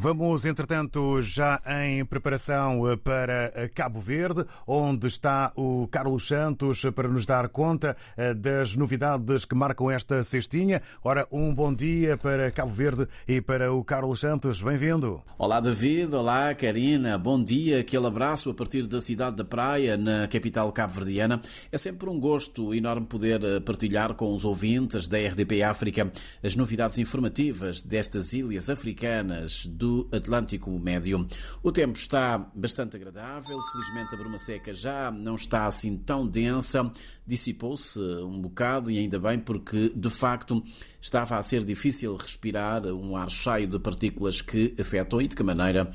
Vamos, entretanto, já em preparação para Cabo Verde, onde está o Carlos Santos para nos dar conta eh, das novidades que marcam esta cestinha. Ora, um bom dia para Cabo Verde e para o Carlos Santos. Bem-vindo. Olá, David. Olá, Karina. Bom dia. Aquele abraço a partir da cidade da Praia, na capital cabo-verdiana. É sempre um gosto enorme poder eh, partilhar com os ouvintes da RDP África as novidades informativas destas ilhas africanas do Atlântico Médio. O tempo está bastante agradável, felizmente a bruma seca já não está assim tão densa, dissipou-se um bocado e ainda bem porque de facto estava a ser difícil respirar um ar cheio de partículas que afetam e de que maneira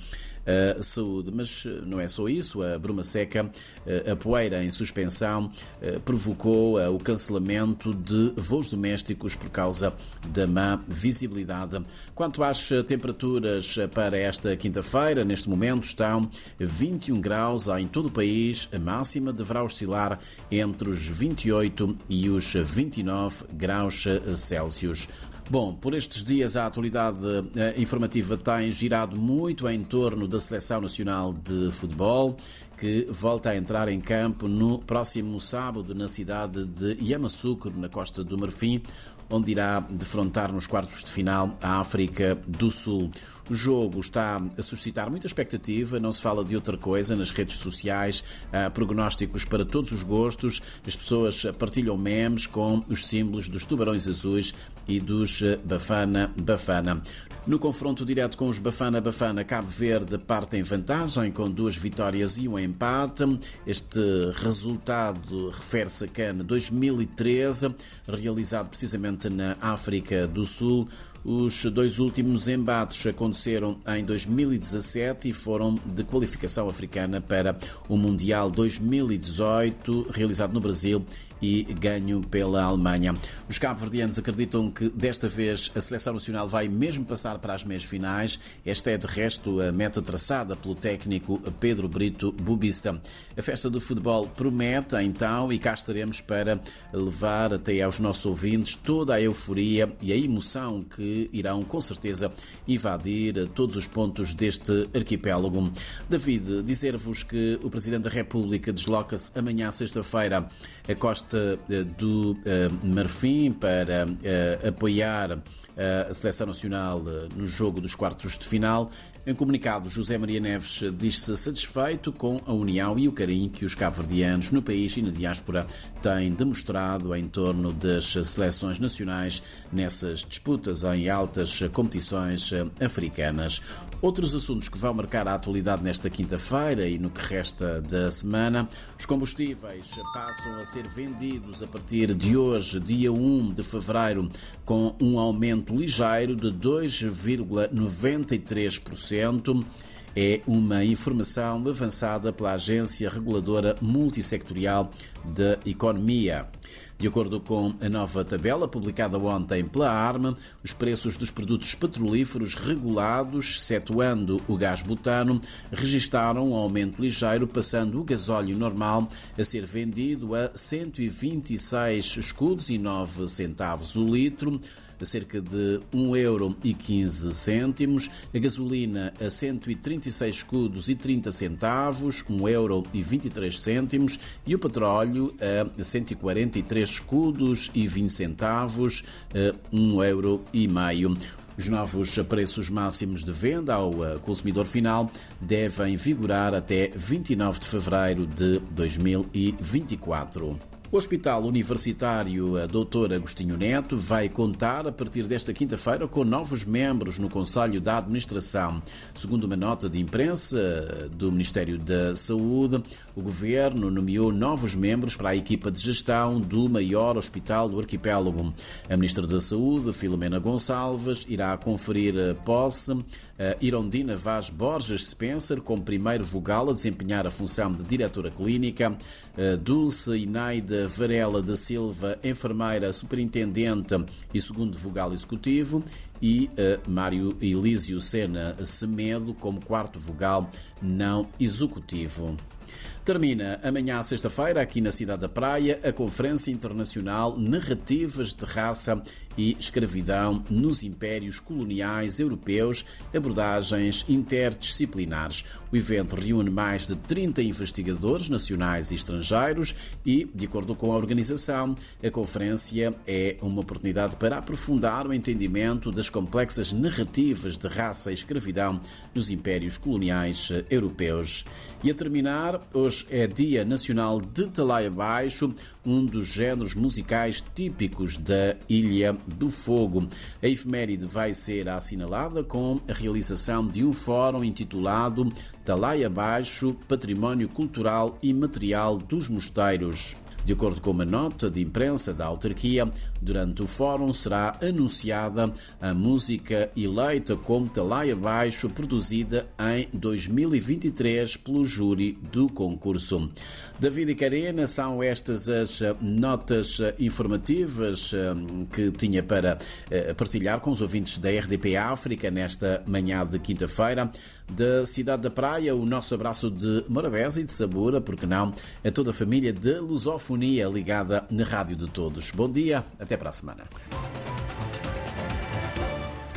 saúde. Mas eh, não é só isso, a bruma seca, eh, a poeira em suspensão, eh, provocou o cancelamento de voos domésticos por causa da má visibilidade. Quanto às temperaturas para esta quinta-feira, neste momento estão 21 graus em todo o país, a máxima deverá oscilar entre os 28 e os 29 graus Celsius. Bom, por estes dias a atualidade eh, informativa tem girado muito em torno da Seleção Nacional de Futebol, que volta a entrar em campo no próximo sábado na cidade de Yamoussoukro, na costa do Marfim, onde irá defrontar nos quartos de final a África do Sul. O jogo está a suscitar muita expectativa, não se fala de outra coisa nas redes sociais, há prognósticos para todos os gostos, as pessoas partilham memes com os símbolos dos tubarões azuis e dos Bafana Bafana. No confronto direto com os Bafana Bafana, Cabo Verde parte em vantagem com duas vitórias e um empate. Este resultado refere-se a CAN 2013, realizado precisamente na África do Sul. Os dois últimos embates aconteceram em 2017 e foram de qualificação africana para o Mundial 2018, realizado no Brasil e ganho pela Alemanha. Os cabo-verdianos acreditam que desta vez a seleção nacional vai mesmo passar para as meias finais. Esta é, de resto, a meta traçada pelo técnico Pedro Brito Bubista. A festa do futebol promete, então, e cá estaremos para levar até aos nossos ouvintes toda a euforia e a emoção que irão, com certeza, invadir todos os pontos deste arquipélago. David, dizer-vos que o Presidente da República desloca-se amanhã, sexta-feira, a costa eh, do eh, Marfim para eh, apoiar a seleção nacional no jogo dos quartos de final. Em comunicado, José Maria Neves diz-se satisfeito com a união e o carinho que os cabo-verdianos no país e na diáspora têm demonstrado em torno das seleções nacionais nessas disputas em altas competições africanas. Outros assuntos que vão marcar a atualidade nesta quinta-feira e no que resta da semana, os combustíveis passam a ser vendidos a partir de hoje, dia 1 de fevereiro, com um aumento ligeiro de 2,93% é uma informação avançada pela Agência Reguladora Multissectorial da Economia. De acordo com a nova tabela publicada ontem pela ARMA, os preços dos produtos petrolíferos regulados, excetuando o gás butano, registaram um aumento ligeiro, passando o gasóleo normal a ser vendido a 126 escudos e 9 centavos o litro, a cerca de 1 euro e 15 cêntimos, a gasolina a 136 escudos e 30 centavos, 1 euro e 23 cêntimos, o petróleo a 143 escudos e 20 centavos, 1 euro e meio. Os novos preços máximos de venda ao consumidor final devem vigorar até 29 de fevereiro de 2024. O Hospital Universitário Dr. Agostinho Neto vai contar a partir desta quinta-feira com novos membros no Conselho da Administração. Segundo uma nota de imprensa do Ministério da Saúde, o Governo nomeou novos membros para a equipa de gestão do maior hospital do arquipélago. A Ministra da Saúde, Filomena Gonçalves, irá conferir posse a Irondina Vaz Borges Spencer como primeiro vogal a desempenhar a função de diretora clínica, Dulce Inaida Varela da Silva, enfermeira superintendente e segundo vogal executivo, e uh, Mário Elísio Sena Semedo como quarto vogal não executivo. Termina amanhã, sexta-feira, aqui na cidade da Praia, a Conferência Internacional Narrativas de Raça e Escravidão nos Impérios Coloniais Europeus, abordagens interdisciplinares. O evento reúne mais de 30 investigadores nacionais e estrangeiros e, de acordo com a organização, a conferência é uma oportunidade para aprofundar o entendimento das complexas narrativas de raça e escravidão nos impérios coloniais europeus. E a terminar, hoje é Dia Nacional de Talaia Baixo, um dos géneros musicais típicos da Ilha do Fogo. A efeméride vai ser assinalada com a realização de um fórum intitulado Talaia Baixo, Património Cultural e Material dos Mosteiros. De acordo com uma nota de imprensa da autarquia, durante o fórum será anunciada a música eleita como Talaia Baixo, produzida em 2023 pelo júri do concurso. David e Karina, são estas as notas informativas eh, que tinha para eh, partilhar com os ouvintes da RDP África nesta manhã de quinta-feira. Da cidade da Praia, o nosso abraço de Morabeza e de Sabura, porque não, a toda a família de Lusofonia ligada na Rádio de Todos. Bom dia, até para a semana.